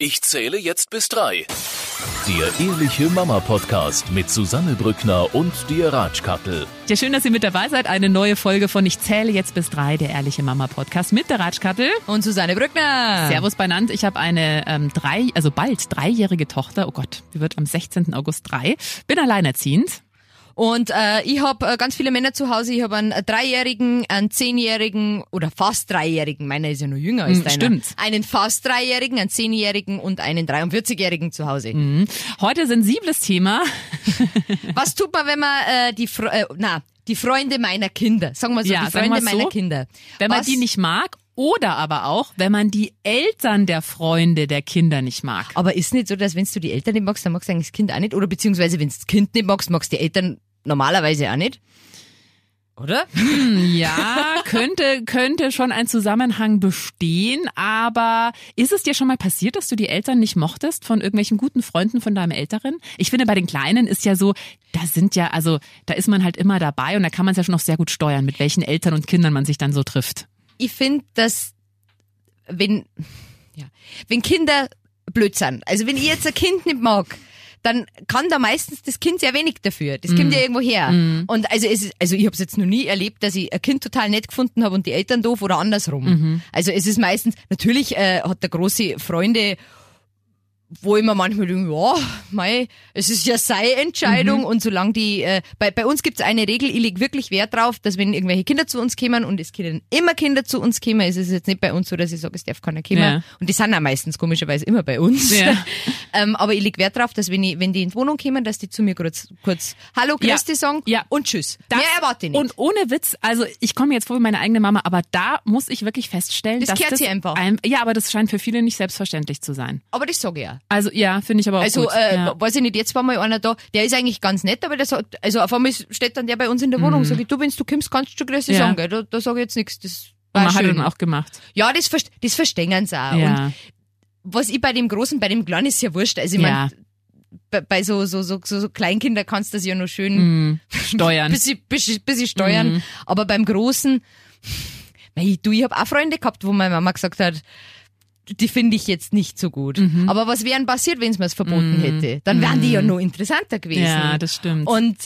Ich zähle jetzt bis drei. Der Ehrliche Mama Podcast mit Susanne Brückner und dir Ratschkattel. Ja, schön, dass ihr mit dabei seid. Eine neue Folge von Ich zähle jetzt bis drei, der Ehrliche Mama Podcast mit der Ratschkattel. Und Susanne Brückner. Servus benannt. Ich habe eine ähm, drei, also bald dreijährige Tochter. Oh Gott, die wird am 16. August drei. Bin alleinerziehend. Und äh, ich habe äh, ganz viele Männer zu Hause. Ich habe einen Dreijährigen, einen Zehnjährigen oder fast Dreijährigen. Meiner ist ja noch jünger als Mm, deiner. stimmt. Einen fast Dreijährigen, einen Zehnjährigen und einen 43-Jährigen zu Hause. Mhm. Heute sensibles Thema. Was tut man, wenn man äh, die Fre äh, na die Freunde meiner Kinder, sagen wir so, Ja, die Freunde so. meiner Kinder. Wenn man Was- die nicht mag oder aber auch, wenn man die Eltern der Freunde der Kinder nicht mag. Aber ist nicht so, dass wenn du die Eltern nicht magst, dann magst du eigentlich das Kind auch nicht? Oder beziehungsweise wenn du das Kind nicht magst, magst du die Eltern normalerweise auch nicht? Oder? Ja, könnte, könnte schon ein Zusammenhang bestehen, aber ist es dir schon mal passiert, dass du die Eltern nicht mochtest von irgendwelchen guten Freunden von deinem Älteren? Ich finde, bei den Kleinen ist ja so, da sind ja, also da ist man halt immer dabei und da kann man es ja schon noch sehr gut steuern, mit welchen Eltern und Kindern man sich dann so trifft. ich finde, dass wenn, ja, wenn Kinder blöd sind, also wenn ich jetzt ein Kind nicht mag, dann kann da meistens das Kind sehr wenig dafür. Das kommt ja irgendwo her. Und also es ist, also ich habe es jetzt noch nie erlebt, dass ich ein Kind total nett gefunden habe und die Eltern doof oder andersrum. Also es ist meistens, natürlich äh, hat der große Freunde wo ich mir manchmal denke, ja, mei, es ist ja seine Entscheidung und solange die, äh, bei, bei uns gibt's eine Regel, ich leg wirklich Wert drauf, dass wenn irgendwelche Kinder zu uns kommen und es können immer Kinder zu uns kommen, ist es jetzt nicht bei uns so, dass ich sage, es darf keiner kommen. Ja. Und die sind auch meistens komischerweise immer bei uns. Ja. ähm, aber ich leg Wert drauf, dass wenn, ich, wenn die in die Wohnung kommen, dass die zu mir kurz, kurz Hallo, Ja. grüß dich sagen Ja. und Tschüss. Das- Mehr erwarte ich nicht. Und ohne Witz, also ich komme jetzt vor wie meine eigene Mama, aber da muss ich wirklich feststellen, Das dass das einfach. Ein, ja, aber das scheint für viele nicht selbstverständlich zu sein. aber das sage ich ja. Also ja, finde ich aber auch Also, gut. äh, ja. weiß ich nicht, jetzt war mal einer da, der ist eigentlich ganz nett, aber der sagt, also auf einmal steht dann der bei uns in der Wohnung, sag ich, du, wenn du kommst, kannst du schon grüß dich Mhm. Ja. sagen, gell? Da, da sage ich jetzt nichts. Das Und war man hat schön. dann auch gemacht. ja, das, das verstehen sie auch. Ja. Und was ich bei dem Großen, bei dem Kleinen ist ja wurscht. Also ich Ja. mein, bei, bei so, so, so, so, Kleinkinder kannst du das ja noch schön Mhm. Steuern. bisschen, bisschen, bisschen steuern. Mhm. Aber beim Großen, mei, du, ich habe auch Freunde gehabt, wo meine Mama gesagt hat, die finde ich jetzt nicht so gut. Mhm. Aber was wären passiert, wenn es mir es verboten hätte? Dann wären die ja noch interessanter gewesen. Ja, das stimmt. Und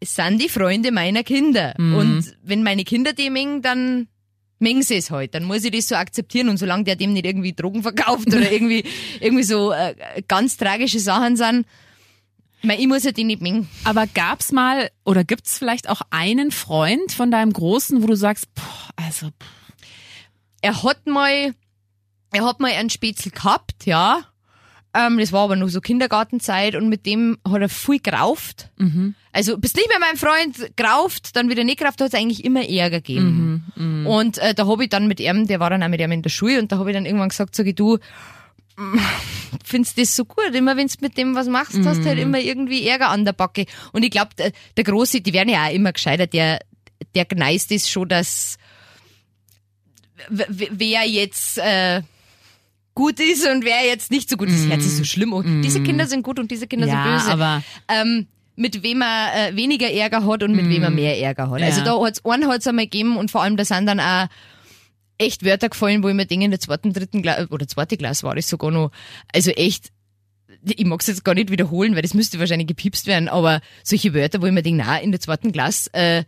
es sind die Freunde meiner Kinder. Mhm. Und wenn meine Kinder die mengen, dann mengen sie es halt. Dann muss ich das so akzeptieren. Und solange der dem nicht irgendwie Drogen verkauft oder irgendwie, irgendwie so äh, ganz tragische Sachen sind, mei, ich muss ja die nicht mengen. Aber gab's mal oder gibt's vielleicht auch einen Freund von deinem Großen, wo du sagst, boah, also pff, er hat mal, er hat mal einen Spätzl gehabt, ja. Ähm, das war aber noch so Kindergartenzeit und mit dem hat er viel gerauft. Also bist nicht mehr mein Freund, gerauft, dann wieder nicht gerauft, da hat es eigentlich immer Ärger gegeben. Und äh, da habe ich dann mit ihm, der war dann auch mit ihm in der Schule und da habe ich dann irgendwann gesagt, sag ich, du, mm, findest das so gut? Immer wenn du mit dem was machst, hast halt immer irgendwie Ärger an der Backe. Und ich glaube, der, der Große, die werden ja auch immer gescheiter, der, der gneist ist schon, dass wer jetzt äh, gut ist und wer jetzt nicht so gut ist. Das hört sich so schlimm an. Diese Kinder sind gut und diese Kinder Mm. ja, sind böse. aber ähm, mit wem er äh, weniger Ärger hat und mit wem er mehr Ärger hat. Mm. Ja. Also da hat's einen hat's einmal gegeben und vor allem da sind dann auch echt Wörter gefallen, wo ich mir denke, in der zweiten, dritten Klasse, oder zweite Klasse war das sogar noch, also echt, ich mag's jetzt gar nicht wiederholen, weil das müsste wahrscheinlich gepiepst werden, aber solche Wörter, wo ich mir denke, na, in der zweiten Klasse, äh,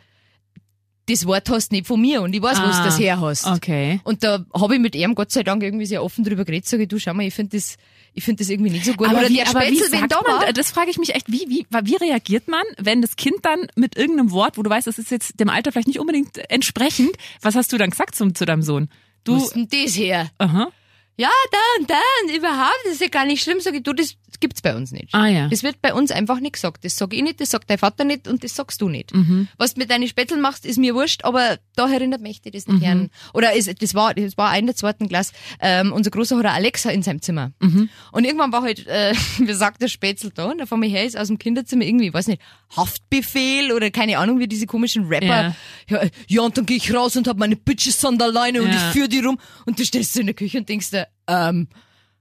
das Wort hast nicht von mir und ich weiß, wo du Ah, das her hast. okay. Und da habe ich mit ihm Gott sei Dank irgendwie sehr offen drüber geredet, sage ich, du schau mal, ich finde das, ich finde das irgendwie nicht so gut. Aber Oder wie, der aber wie Spätzle, sagt da man, war. das frage ich mich echt, wie, wie, wie reagiert man, wenn das Kind dann mit irgendeinem Wort, wo du weißt, das ist jetzt dem Alter vielleicht nicht unbedingt entsprechend, was hast du dann gesagt zum, zu deinem Sohn? Wo Du, ist denn das her? aha, Ja, da und da und überhaupt, das ist ja gar nicht schlimm, sag ich, du, das gibt's bei uns nicht. ah ja. Das wird bei uns einfach nicht gesagt. Das sag ich nicht, das sagt dein Vater nicht und das sagst du nicht. Mhm. Was du mit deinen Spätzeln machst, ist mir wurscht, aber da erinnert mich das nicht Mhm. gern. Oder es, das war, das war in der zweiten Klasse. Ähm, unser Großer hat eine Alexa in seinem Zimmer. Mhm. Und irgendwann war halt, äh, wie sagt der Spätzl da, und auf einmal her ist aus dem Kinderzimmer irgendwie, weiß nicht, Haftbefehl oder keine Ahnung, wie diese komischen Rapper. Ja, ja und dann gehe ich raus und hab meine Bitches an der Leine und Ja. ich führe die rum und du stehst so in der Küche und denkst dir, ähm,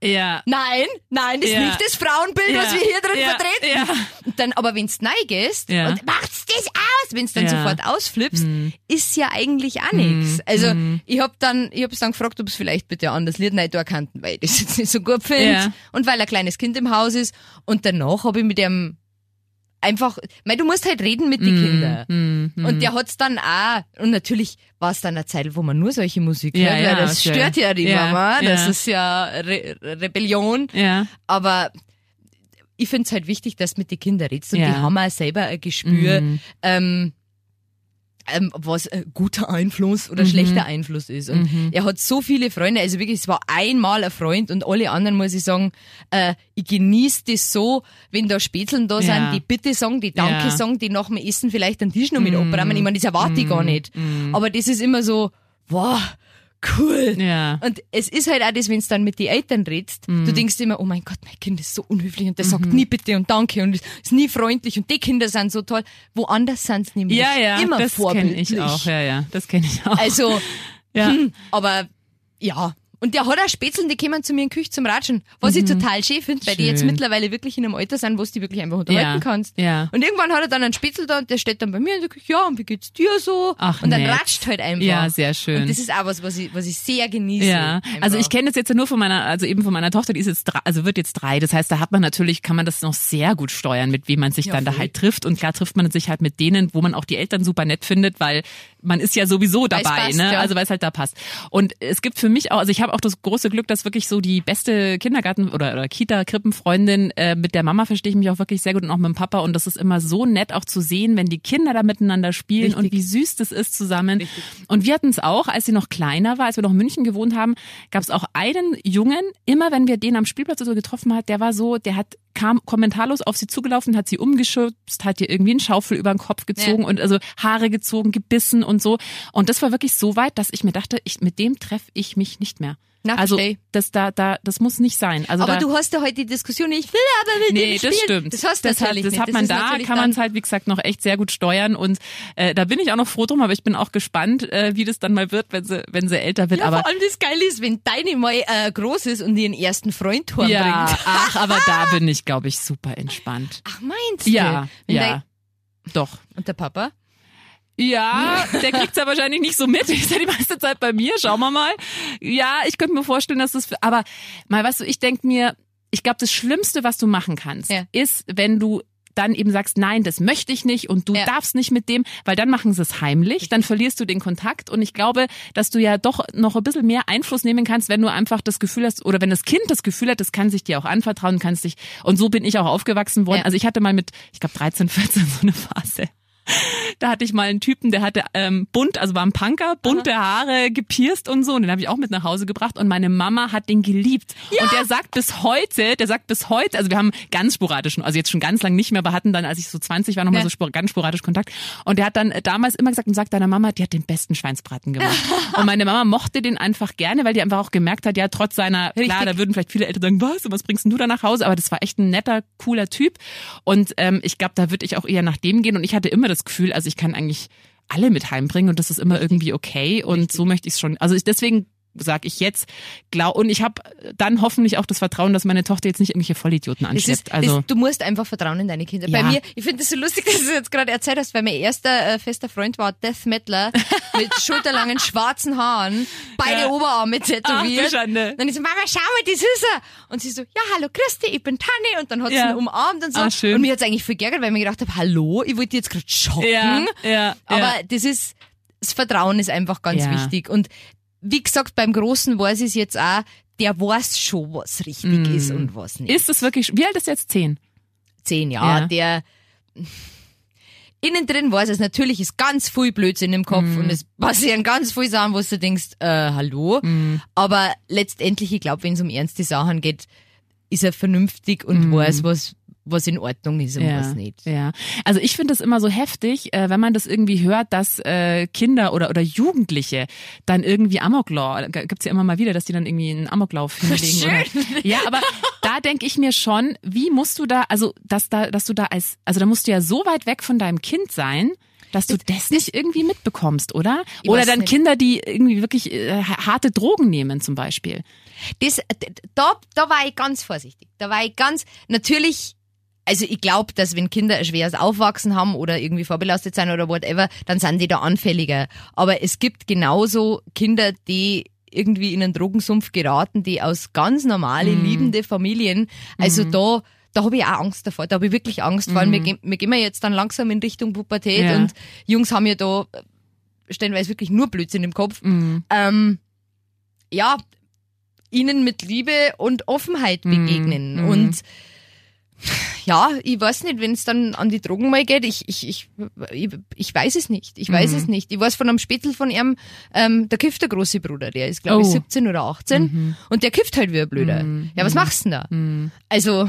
Ja. Nein, nein, das ist Ja. nicht das Frauenbild, Ja. was wir hier drin Ja. vertreten. Dann, aber wenn's neu gehst Ja. und macht's das aus, wenn's dann. Mhm. sofort ausflippst, ist ja eigentlich auch nix. Also ich hab dann, ich hab's dann gefragt, ob es vielleicht bitte ein anderes Lied nicht erkannt, weil ich das jetzt nicht so gut finde Ja. und weil ein kleines Kind im Haus ist. Und danach habe ich mit dem einfach, weil du musst halt reden mit den Kindern. Mhm. Und der hat's dann auch, und natürlich war es dann eine Zeit, wo man nur solche Musik Ja, hört, ja, weil das okay. stört ja die Ja, Mama, das ist ja Re Rebellion. Ja. Aber ich find's halt wichtig, dass du mit den Kindern redst und die haben auch selber ein Gespür, Mhm. ähm, ähm, was äh, guter Einfluss oder Mhm. schlechter Einfluss ist. Und er hat so viele Freunde, also wirklich, es war einmal ein Freund und alle anderen, muss ich sagen, äh, ich genieße das so, wenn da Spätzeln da Ja. sind, die Bitte sagen, die Danke Ja. sagen, die nach dem Essen vielleicht den Tisch noch mit abräumen. Ich meine, das erwarte ich gar nicht. Aber das ist immer so, wow, cool. Ja. Und es ist halt auch das, wenn du dann mit den Eltern redst, du denkst immer, oh mein Gott, mein Kind ist so unhöflich und der sagt nie bitte und danke und ist nie freundlich und die Kinder sind so toll. Woanders sind sie nämlich Ja, ja, immer das kenne vorbildlich. ich auch. Ja, ja, das kenne ich auch. Also, ja. hm, aber ja. Und der hat auch Spätzeln, die kommen zu mir in die Küche zum Ratschen. Was ich total schön finde, weil die jetzt Mhm. Mittlerweile wirklich in einem Alter sind, wo du die wirklich einfach unterhalten Ja, kannst. ja. Und irgendwann hat er dann einen Spätzl da und der steht dann bei mir der Küche, ja, und wie geht's dir so? Ach, und dann nett. ratscht halt einfach. Ja, sehr schön. Und das ist auch was, was ich, was ich sehr genieße. Ja, also ich kenne das jetzt ja nur von meiner, also eben von meiner Tochter, die ist jetzt drei, also wird jetzt drei. Das heißt, da hat man natürlich, kann man das noch sehr gut steuern, mit wem man sich Ja, dann da voll. halt trifft. Und klar trifft man sich halt mit denen, wo man auch die Eltern super nett findet, weil man ist ja sowieso dabei, passt, ne? Also weil es halt da passt. Und es gibt für mich auch, also ich habe auch das große Glück, dass wirklich so die beste Kindergarten- oder, oder Kita-Krippenfreundin, äh, mit der Mama verstehe ich mich auch wirklich sehr gut und auch mit dem Papa. Und das ist immer so nett auch zu sehen, wenn die Kinder da miteinander spielen Richtig. und wie süß das ist zusammen. Und wir hatten es auch, als sie noch kleiner war, als wir noch in München gewohnt haben, gab es auch einen Jungen, immer wenn wir den am Spielplatz so getroffen hat, der war so, der hat kam kommentarlos auf sie zugelaufen, hat sie umgeschubst, hat ihr irgendwie einen Schaufel über den Kopf gezogen und also Haare gezogen, gebissen und so. Und das war wirklich so weit, dass ich mir dachte, ich, mit dem treffe ich mich nicht mehr. Also das da da das muss nicht sein. Also aber da, du hast ja heute die Diskussion, ich will aber mit Nee, das stimmt. Das hast du das hat, natürlich das nicht. hat man ist da, kann man es halt, wie gesagt, noch echt sehr gut steuern. Und äh, da bin ich auch noch froh drum, aber ich bin auch gespannt, äh, wie das dann mal wird, wenn sie, wenn sie älter wird. Ja, aber vor allem das Geile ist, wenn deine mal äh, groß ist und ihren ersten Freund ja, herbringt. ach, aber da bin ich, glaube ich, super entspannt. Ach, meinst du? Ja, Wenn ja, doch. Und der Papa? Ja, der kriegt's ja wahrscheinlich nicht so mit. Ist ja die meiste Zeit bei mir. Schauen wir mal. Ja, ich könnte mir vorstellen, dass das. Aber mal, weißt du, ich denk mir, ich glaube, das Schlimmste, was du machen kannst, Ja. ist, wenn du dann eben sagst, nein, das möchte ich nicht und du Ja. darfst nicht mit dem, weil dann machen sie es heimlich, dann verlierst du den Kontakt und ich glaube, dass du ja doch noch ein bisschen mehr Einfluss nehmen kannst, wenn du einfach das Gefühl hast oder wenn das Kind das Gefühl hat, das kann sich dir auch anvertrauen, kannst dich und so bin ich auch aufgewachsen worden. Ja. Also ich hatte mal mit, ich glaube 13, 14 so eine Phase. Da hatte ich mal einen Typen, der hatte ähm, bunt, also war ein Punker, bunte Haare, gepierst und so. Und den habe ich auch mit nach Hause gebracht. Und meine Mama hat den geliebt. Und der sagt bis heute, der sagt bis heute, also wir haben ganz sporadisch, also jetzt schon ganz lang nicht mehr, aber hatten dann, als ich so 20 war, nochmal Ja. so spor ganz sporadisch Kontakt. Und der hat dann damals immer gesagt und sagt deiner Mama, die hat den besten Schweinsbraten gemacht. und meine Mama mochte den einfach gerne, weil die einfach auch gemerkt hat, ja, trotz seiner, klar, Richtig. da würden vielleicht viele Eltern sagen, was, und was bringst denn du da nach Hause? Aber das war echt ein netter, cooler Typ. Und ähm, ich glaube, da würde ich auch eher nach dem gehen. Und ich hatte immer das Gefühl, also ich kann eigentlich alle mit heimbringen und das ist immer irgendwie okay. Und so möchte ich es schon. Also ich, deswegen sage ich jetzt, glaub, und ich habe dann hoffentlich auch das Vertrauen, dass meine Tochter jetzt nicht irgendwelche Vollidioten Das ist, anschleppt. Also das, du musst einfach vertrauen in deine Kinder. Bei Ja. mir, ich finde das so lustig, dass du jetzt gerade erzählt hast, weil mein erster äh, fester Freund war Death Metaler mit schulterlangen schwarzen Haaren, beide Ja. Oberarme Ach, tätowiert. du Schande. Dann ich so, Mama, schau mal, das ist er. Und sie so, ja, hallo Christi, ich bin Tanni. Und dann hat sie Ja. ihn umarmt und so. Ah, schön. Und mir hat's eigentlich voll geärgert, weil ich mir gedacht habe, hallo, ich wollte jetzt gerade schocken. ja, ja, Aber das ist, das Vertrauen ist einfach ganz Ja. wichtig. Und wie gesagt, beim Großen weiß ich es jetzt auch, der weiß schon, was richtig ist und was nicht. Mm. Ist es wirklich, wie alt ist jetzt? Zehn? zehn Jahre, Ja. der innen drin weiß es, natürlich ist ganz viel Blödsinn im Kopf Mhm. und es passieren ganz viele Sachen, wo du denkst, äh, hallo. Mhm. Aber letztendlich, ich glaube, wenn es um ernste Sachen geht, ist er vernünftig und weiß, was, was in Ordnung ist und ja, was nicht. Ja, also ich finde das immer so heftig, äh, wenn man das irgendwie hört, dass äh, Kinder oder oder Jugendliche dann irgendwie Amoklauf, gibt's ja immer mal wieder, dass die dann irgendwie einen Amoklauf hinlegen. Oder, ja, aber da denke ich mir schon, wie musst du da, also dass da, dass du da als, also da musst du ja so weit weg von deinem Kind sein. Dass du das nicht irgendwie mitbekommst, oder? Oder dann nicht. Kinder, die irgendwie wirklich äh, harte Drogen nehmen, zum Beispiel. Das, da, da war ich ganz vorsichtig. Da war ich ganz, natürlich, also ich glaube, dass wenn Kinder ein schweres Aufwachsen haben oder irgendwie vorbelastet sein oder whatever, dann sind die da anfälliger. Aber es gibt genauso Kinder, die irgendwie in einen Drogensumpf geraten, die aus ganz normale, Mhm. liebende Familien, also da, da habe ich auch Angst davor, da habe ich wirklich Angst, vor allem wir, gehen- wir gehen ja jetzt dann langsam in Richtung Pubertät Mhm. Ja. und Jungs haben ja da stellenweise wirklich nur Blödsinn im Kopf. Mhm. Ähm, ja, ihnen mit Liebe und Offenheit begegnen. Mhm. Und ja, ich weiß nicht, wenn es dann an die Drogen mal geht, ich, ich, ich, ich, ich weiß es nicht. Ich weiß Mhm. es nicht. Ich weiß von einem Spättel von ihm, ähm, der kifft der große Bruder, der ist, glaube ich, Oh. 17 oder 18 und der kifft halt wie ein Blöder. Mhm. Ja, was machst du denn da? Mhm. Also,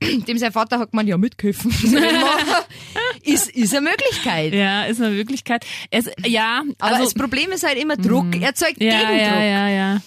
dem sein Vater hat man ja mitkiffen. ist, ist eine Möglichkeit. Ja, ist eine Möglichkeit. Es, ja, Aber also, das Problem ist halt immer Druck. Erzeugt ja, Gegendruck. ja, ja, ja.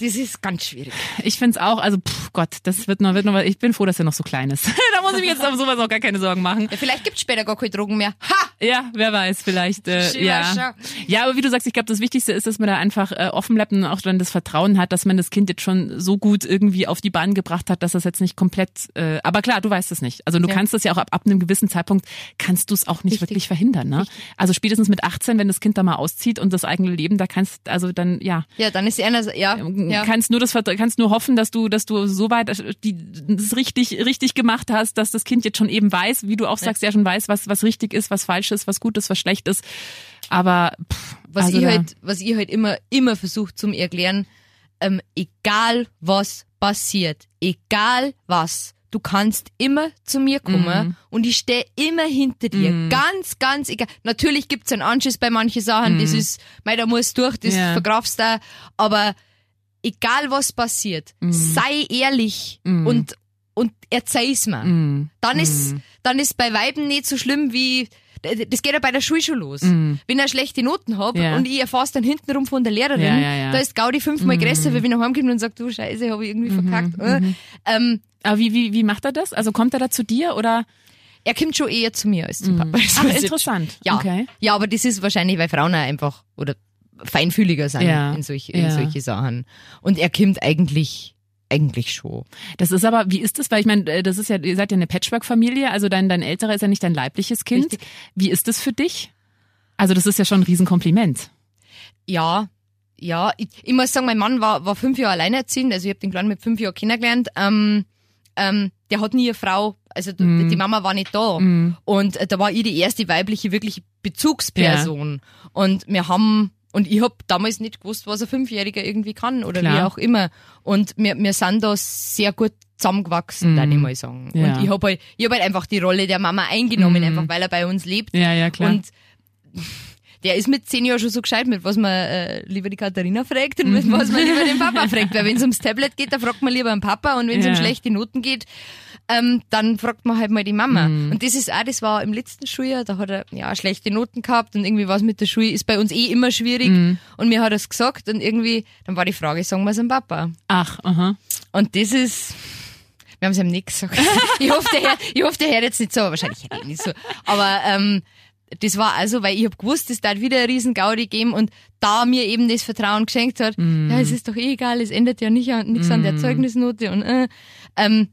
Das ist ganz schwierig. Ich find's auch, also pff, Gott, das wird noch, wird noch, ich bin froh, dass er noch so klein ist. da muss ich mir jetzt auf sowas auch gar keine Sorgen machen. Ja, vielleicht gibt's später gar keine Drogen mehr. Ha! Ja, wer weiß, vielleicht. Äh, Schön, ja. schau. ja, aber wie du sagst, ich glaube, das Wichtigste ist, dass man da einfach äh, offen bleibt und auch dann das Vertrauen hat, dass man das Kind jetzt schon so gut irgendwie auf die Bahn gebracht hat, dass das jetzt nicht komplett. Äh, aber klar, du weißt es nicht. Also du Ja. kannst das ja auch ab, ab einem gewissen Zeitpunkt kannst du es auch nicht Richtig. wirklich verhindern. Ne? Also spätestens mit 18, wenn das Kind da mal auszieht und das eigene Leben, da kannst also dann ja Ja, dann ist einer, ja, ja. kannst nur das kannst nur hoffen, dass du dass du so weit äh, die das richtig richtig gemacht hast, dass das Kind jetzt schon eben weiß, wie du auch sagst, ja, schon weiß, was was richtig ist, was falsch ist, was gut ist, was schlecht ist. Aber pff, was also ich halt, was ich halt immer, immer versuche zum Erklären, ähm, egal was passiert, egal was, du kannst immer zu mir kommen Mhm. und ich stehe immer hinter dir. Ganz, ganz egal. Natürlich gibt's einen Anschiss bei manchen Sachen, das ist, mei, da muss durch, das Mhm. Ja. vergrafst du, aber egal was passiert, sei ehrlich und, und erzähl's mir. Mhm. Dann ist, dann ist bei Weiben nicht so schlimm wie, das geht ja bei der Schule schon los. Mhm. Wenn ich schlechte Noten hab Ja. und ich erfahr's dann hintenrum von der Lehrerin, Ja, ja, da ist Gaudi fünfmal größer, weil wenn er heimkommt und sagt, du Scheiße, habe ich irgendwie verkackt. Äh, ähm, Aber wie, wie, wie macht er das? Also kommt er da zu dir oder? er kommt schon eher zu mir als Papa. Mhm. Ach, Das ist- interessant. Ja. Okay. ja, aber das ist wahrscheinlich, weil Frauen auch einfach oder feinfühliger sind Ja. in, solche, in Ja. solche Sachen. Und er kommt eigentlich, eigentlich schon. Das ist aber, wie ist das? Weil ich meine, äh, das ist ja, ihr seid ja eine Patchwork-Familie, also dein, dein älterer ist ja nicht dein leibliches Kind. Richtig. Wie ist das für dich? Also das ist ja schon ein Riesenkompliment. Ja, ja. Ich, ich muss sagen, mein Mann war, war fünf Jahre alleinerziehend, also ich habe den Kleinen mit fünf Jahren kennengelernt. Ähm, ähm, der hat nie eine Frau, also Mhm. die Mama war nicht da. Und äh, da war ich die erste weibliche wirkliche Bezugsperson. Und wir haben, und ich hab damals nicht gewusst, was ein Fünfjähriger irgendwie kann oder Klar. wie auch immer. Und wir, wir sind da sehr gut zusammengewachsen, Mhm. darf ich mal sagen. Ja. Und ich hab halt, ich hab halt einfach die Rolle der Mama eingenommen, einfach weil er bei uns lebt. Ja, ja, klar. Und der ist mit zehn Jahren schon so gescheit, mit was man äh, lieber die Katharina fragt und mit was man lieber den Papa fragt. Weil wenn es ums Tablet geht, dann fragt man lieber den Papa und wenn es Ja. um schlechte Noten geht, ähm, dann fragt man halt mal die Mama. Mhm. Und das ist auch, das war im letzten Schuljahr, da hat er ja schlechte Noten gehabt und irgendwie was mit der Schule ist bei uns eh immer schwierig. Mhm. Und mir hat er es gesagt und irgendwie, dann war die Frage, sagen wir es dem Papa. Ach, aha. Und das ist, wir haben es ihm nicht gesagt. ich hoffe, der Herr, ich hoffe, der Herr jetzt nicht so, aber wahrscheinlich hätte ich nicht so. Aber ähm, das war also, weil ich hab gewusst, es da wieder eine riesen Gaudi geben und da mir eben das Vertrauen geschenkt hat, ja, es ist doch eh egal, es ändert ja nicht an, nichts an der Zeugnisnote und äh, ähm,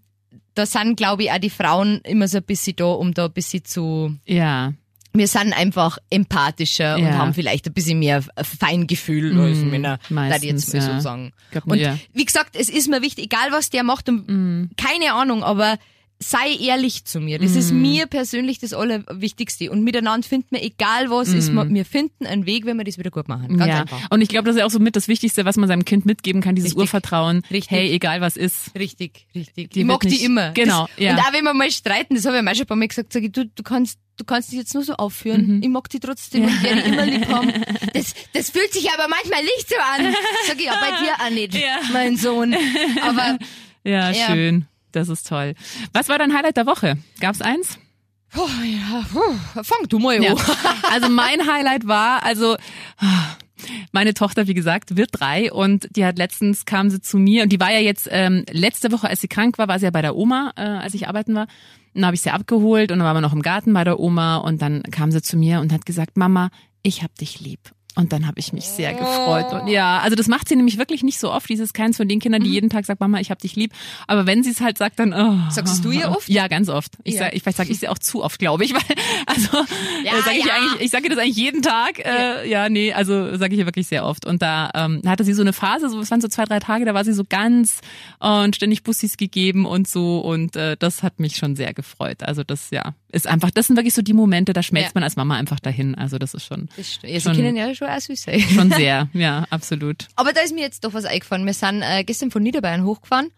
da sind, glaube ich, auch die Frauen immer so ein bisschen da, um da ein bisschen zu, Ja. wir sind einfach empathischer und Ja. haben vielleicht ein bisschen mehr Feingefühl als Männer, darf ich jetzt mal ja. so sagen. Glaub, Und ja. wie gesagt, es ist mir wichtig, egal was der macht, und keine Ahnung, aber sei ehrlich zu mir. Das ist mir persönlich das Allerwichtigste. Und miteinander finden wir, egal was ist, wir finden einen Weg, wenn wir das wieder gut machen. Ganz ja. einfach. Und ich glaube, das ist auch so mit das Wichtigste, was man seinem Kind mitgeben kann, dieses Richtig. Urvertrauen. Richtig. Hey, egal was ist. Richtig, richtig. Die ich mag nicht- die immer. Genau, Das, ja. Und auch wenn wir mal streiten, das habe ich mir auch schon ein paar Mal gesagt, sag ich, du, du kannst Du kannst dich jetzt nur so aufführen. Ich mag die trotzdem und werde immer lieb haben. Das, das fühlt sich aber manchmal nicht so an. Sag ich, ja, bei dir auch nicht, Ja. mein Sohn. Aber Ja, Ja. schön. Das ist toll. Was war dein Highlight der Woche? Gab's eins? Oh, ja, fang du mal Ja. Also mein Highlight war, also meine Tochter, wie gesagt, wird drei und die hat letztens kam sie zu mir und die war ja jetzt ähm, letzte Woche, als sie krank war, war sie ja bei der Oma, äh, als ich arbeiten war. Und dann habe ich sie abgeholt und dann waren wir noch im Garten bei der Oma und dann kam sie zu mir und hat gesagt, Mama, ich hab dich lieb. Und dann habe ich mich sehr gefreut. Und ja, also das macht sie nämlich wirklich nicht so oft. Dieses keins von den Kindern, die jeden Tag sagt, Mama, ich hab dich lieb. Aber wenn sie es halt sagt, dann. Oh, Sagst du ihr oft? Ja, ganz oft. Ich Ja. sag, ich vielleicht sage ich sie auch zu oft, glaube ich. Weil, also Ja, äh, sag ich ja. eigentlich, ich sage ihr das eigentlich jeden Tag. Äh, ja, nee, also sage ich ihr wirklich sehr oft. Und da ähm, hatte sie so eine Phase, so es waren so zwei, drei Tage, da war sie so ganz und ständig Bussis gegeben und so. Und äh, das hat mich schon sehr gefreut. Also das ja ist einfach, das sind wirklich so die Momente, da schmelzt man als Mama einfach dahin. Also das ist schon Das. Ja, Schon- ja schon auch süß sein. schon sehr, ja, absolut. Aber da ist mir jetzt doch was eingefallen. Wir sind äh, gestern von Niederbayern hochgefahren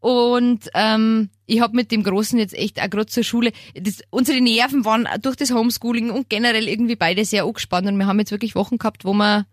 und ähm, ich habe mit dem Großen jetzt echt auch gerade zur Schule, das, unsere Nerven waren durch das Homeschooling und generell irgendwie beide sehr angespannt und wir haben jetzt wirklich Wochen gehabt, wo wir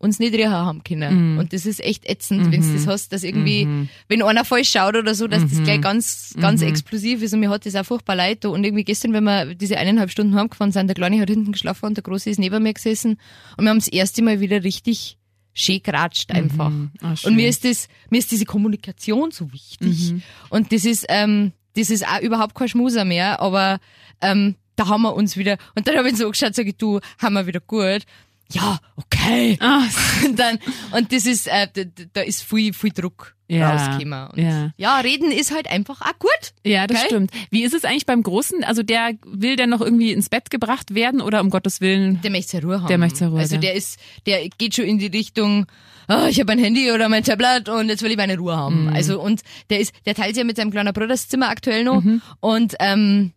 uns nicht riechen haben können. Und das ist echt ätzend, wenn du das hast, dass irgendwie, wenn einer falsch schaut oder so, dass das gleich ganz, ganz explosiv ist und mir hat das auch furchtbar leid da. und irgendwie gestern, wenn wir diese eineinhalb Stunden heimgefahren sind, der Kleine hat hinten geschlafen und der Große ist neben mir gesessen und wir haben das erste Mal wieder richtig schön geratscht einfach. Ah, schön. und mir ist das, mir ist diese Kommunikation so wichtig. Und das ist, ähm, das ist auch überhaupt kein Schmuser mehr, aber ähm, da haben wir uns wieder, und dann habe ich so geschaut, sage ich, du, haben wir wieder gut. Ja, okay. Ah, Und dann, und das ist, äh, da, da ist viel, viel Druck Ja, rausgekommen. Und ja. ja, reden ist halt einfach auch gut. Ja, das Gell? stimmt. Wie ist es eigentlich beim Großen? Also der will der noch irgendwie ins Bett gebracht werden oder um Gottes Willen? Der möchte Ruhe haben. Der möchte Ruhe, Also der ist, der geht schon in die Richtung, ah, ich habe ein Handy oder mein Tablet und jetzt will ich meine Ruhe haben. Mhm. Also und der ist, der teilt ja mit seinem kleinen Bruder das Zimmer aktuell noch Mhm. und ähm,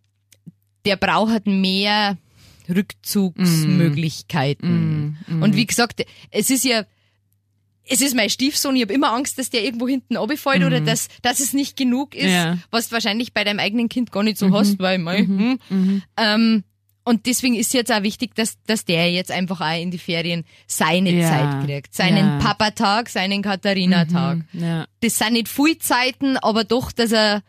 der braucht halt mehr Rückzugsmöglichkeiten. Mhm. Und wie gesagt, es ist ja es ist mein Stiefsohn, ich habe immer Angst, dass der irgendwo hinten runterfällt oder dass, dass es nicht genug ist, Mhm. Ja. Mhm. was du wahrscheinlich bei deinem eigenen Kind gar nicht so hast, weil mei, hm. ähm, und deswegen ist jetzt auch wichtig, dass, dass der jetzt einfach auch in die Ferien seine Ja. Zeit kriegt. Seinen Ja. Mhm. Papa-Tag, seinen Katharina-Tag. Ja, Das sind nicht viel Zeiten, aber doch, dass er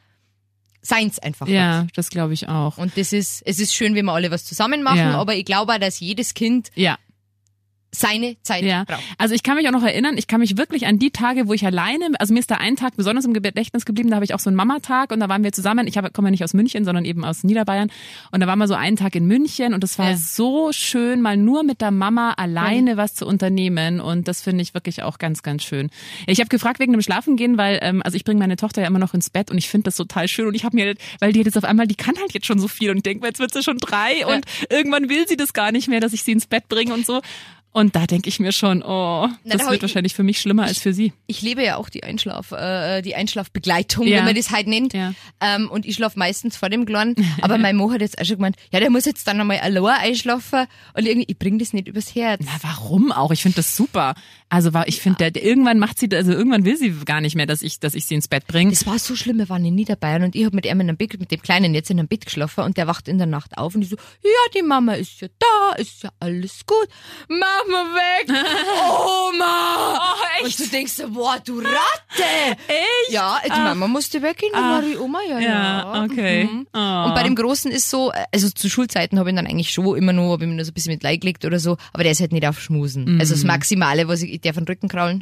seins einfach hat. ja das glaube ich auch. Und das ist, es ist schön, wenn wir alle was zusammen machen, Ja. aber ich glaube auch, dass jedes Kind Ja. Seine Zeit Ja, braucht. also ich kann mich auch noch erinnern, ich kann mich wirklich an die Tage, wo ich alleine, also mir ist da ein Tag besonders im Gedächtnis geblieben, da habe ich auch so einen Mamatag und da waren wir zusammen, ich hab- komme ja nicht aus München, sondern eben aus Niederbayern und da waren wir so einen Tag in München und es war Ja. so schön, mal nur mit der Mama alleine was zu unternehmen und das finde ich wirklich auch ganz, ganz schön. Ich habe gefragt wegen dem Schlafengehen, weil, ähm, also ich bringe meine Tochter ja immer noch ins Bett und ich finde das total schön und ich habe mir, weil die jetzt auf einmal, die kann halt jetzt schon so viel und ich denke, jetzt wird sie schon drei und irgendwann will sie das gar nicht mehr, dass ich sie ins Bett bringe und so. Und da denke ich mir schon, oh, Na, das da wird ich- wahrscheinlich für mich schlimmer als für sie. Ich lebe ja auch die Einschlaf, äh, die Einschlafbegleitung, Ja. wie man das halt nennt. Ja. Ähm, und ich schlafe meistens vor dem Kleinen. Aber mein Mo hat jetzt auch schon gemeint, ja, der muss jetzt dann einmal allein einschlafen. Und irgendwie, ich bring das nicht übers Herz. Na, warum auch? Ich finde das super. Also ich finde, der, irgendwann macht sie, also irgendwann will sie gar nicht mehr, dass ich, dass ich sie ins Bett bringe. Das war so schlimm, wir waren in Niederbayern und ich habe mit ihm in einem Bett, mit dem Kleinen jetzt in einem Bett geschlafen und der wacht in der Nacht auf und ich so, ja, die Mama ist ja da, ist ja alles gut, mach mal weg, Oma! Oh, Und du denkst boah, du Ratte! Echt? Ja, die Mama musste weggehen, war die Oma, ja, ja. Ja, okay. Mhm. Oh. Und bei dem Großen ist so, also zu Schulzeiten habe ich ihn dann eigentlich schon immer nur, habe ich mir nur so ein bisschen mit Leid gelegt oder so, aber der ist halt nicht auf Schmusen. Also das Maximale, was ich, ich darf den Rücken kraulen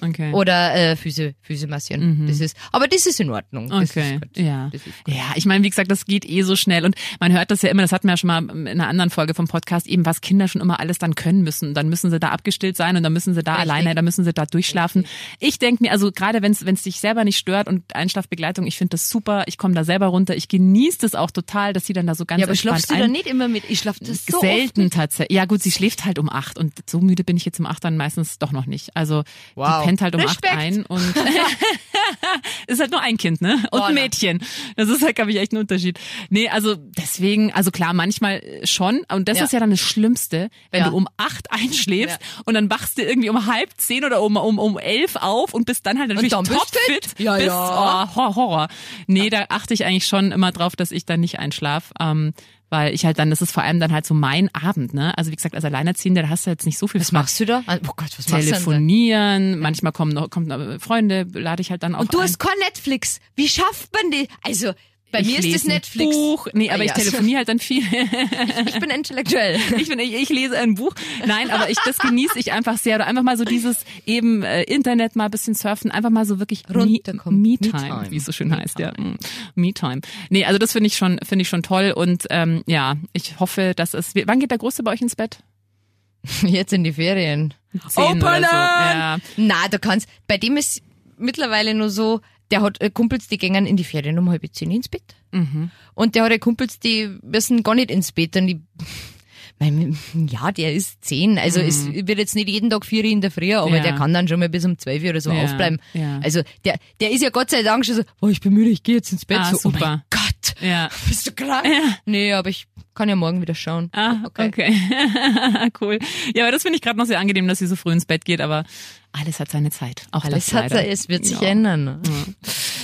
Mhm, okay. oder äh, Füße, Füße massieren. Das ist, aber das ist in Ordnung. Das Okay, ja. Das ist gut. Ja, ich meine, wie gesagt, das geht eh so schnell und man hört das ja immer, das hatten wir ja schon mal in einer anderen Folge vom Podcast, eben was Kinder schon immer alles dann können müssen. Dann müssen sie da abgestillt sein und dann müssen sie da Richtig. alleine, dann müssen sie da durchschlafen. Ich denke mir, also gerade wenn es dich selber nicht stört und Einschlafbegleitung, ich finde das super, ich komme da selber runter, ich genieße das auch total, dass sie dann da so ganz Ja, aber entspannt schlafst du ein da nicht immer mit? Ich schlaf das so Selten oft. tatsächlich. Ja gut, sie schläft halt um acht und so müde bin ich jetzt um acht dann meistens doch noch nicht. Also Wow. die pennt halt um Respekt. acht ein und ist halt nur ein Kind, ne? Und ein. Mädchen. Das ist halt, glaube ich, echt ein Unterschied. Nee, also deswegen, also klar, manchmal schon. Und das Ja. ist ja dann das Schlimmste, wenn Ja. du um acht einschläfst Ja. und dann wachst du irgendwie um halb zehn oder um, um, um elf auf und bist dann halt natürlich dann bist topfit. fit. Ja, bist, ja. Oh, Horror. Nee, da achte ich eigentlich schon immer drauf, dass ich dann nicht einschlaf. Ähm, weil ich halt dann, das ist vor allem dann halt so mein Abend, ne? Also wie gesagt, als Alleinerziehende, da hast du jetzt nicht so viel Was machst du da? Oh Gott, was machst du denn da? Telefonieren, manchmal kommen noch, kommen noch Freunde, lade ich halt dann auch Und du ein. hast kein Netflix. Wie schafft man das? Also, bei ich mir ist ein Netflix. Buch. Nee, aber Ah, ich ja. telefoniere halt dann viel. Ich bin intellektuell. Ich, bin, ich, ich lese ein Buch. Nein, aber ich, das genieße ich einfach sehr. Oder einfach mal so dieses eben äh, Internet mal ein bisschen surfen, einfach mal so wirklich Runterkommen. Me-Time, Me-Time. wie es so schön heißt, ja. Mm, Me-Time. Nee, also das finde ich schon, finde ich schon toll. Und ähm, ja, ich hoffe, dass es. Wann geht der Große bei euch ins Bett? Jetzt in die Ferien. Oder so. Ja. Na, du kannst, bei dem ist mittlerweile nur so, der hat äh, Kumpels, die gehen in die Ferien um halb zehn ins Bett. Mhm. Und der hat Kumpels, die müssen gar nicht ins Bett. Und die, mein, ja, der ist zehn. Also es wird jetzt nicht jeden Tag vier in der Früh, aber Mhm. Ja. der kann dann schon mal bis um zwölf oder so Ja, aufbleiben. ja. Also der, der ist ja Gott sei Dank schon so, oh, ich bin müde, ich gehe jetzt ins Bett. Ah, so, Oh super. mein Gott, Ja. bist du krank? Ja. Nee, aber ich kann ja morgen wieder schauen. Ah, okay. cool. Ja, aber das finde ich gerade noch sehr angenehm, dass sie so früh ins Bett geht, aber alles hat seine Zeit. Auch Alles hat es wird sich Ja. ändern.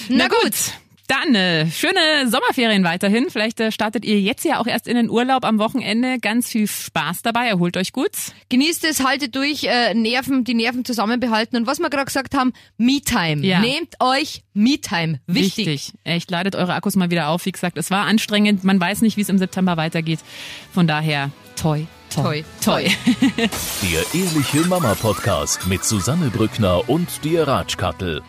Na gut. Dann äh, schöne Sommerferien weiterhin. Vielleicht äh, startet ihr jetzt ja auch erst in den Urlaub am Wochenende. Ganz viel Spaß dabei. Erholt euch gut. Genießt es, haltet durch, äh, Nerven, die Nerven zusammenbehalten. Und was wir gerade gesagt haben, Me-Time. Ja. Nehmt euch Me-Time. Wichtig. Echt, ladet eure Akkus mal wieder auf. Wie gesagt, es war anstrengend. Man weiß nicht, wie es im September weitergeht. Von daher, toi, toi, Toi, toi. Der Ehrliche Mama Podcast mit Susanne Brückner und dir Ratschkattel.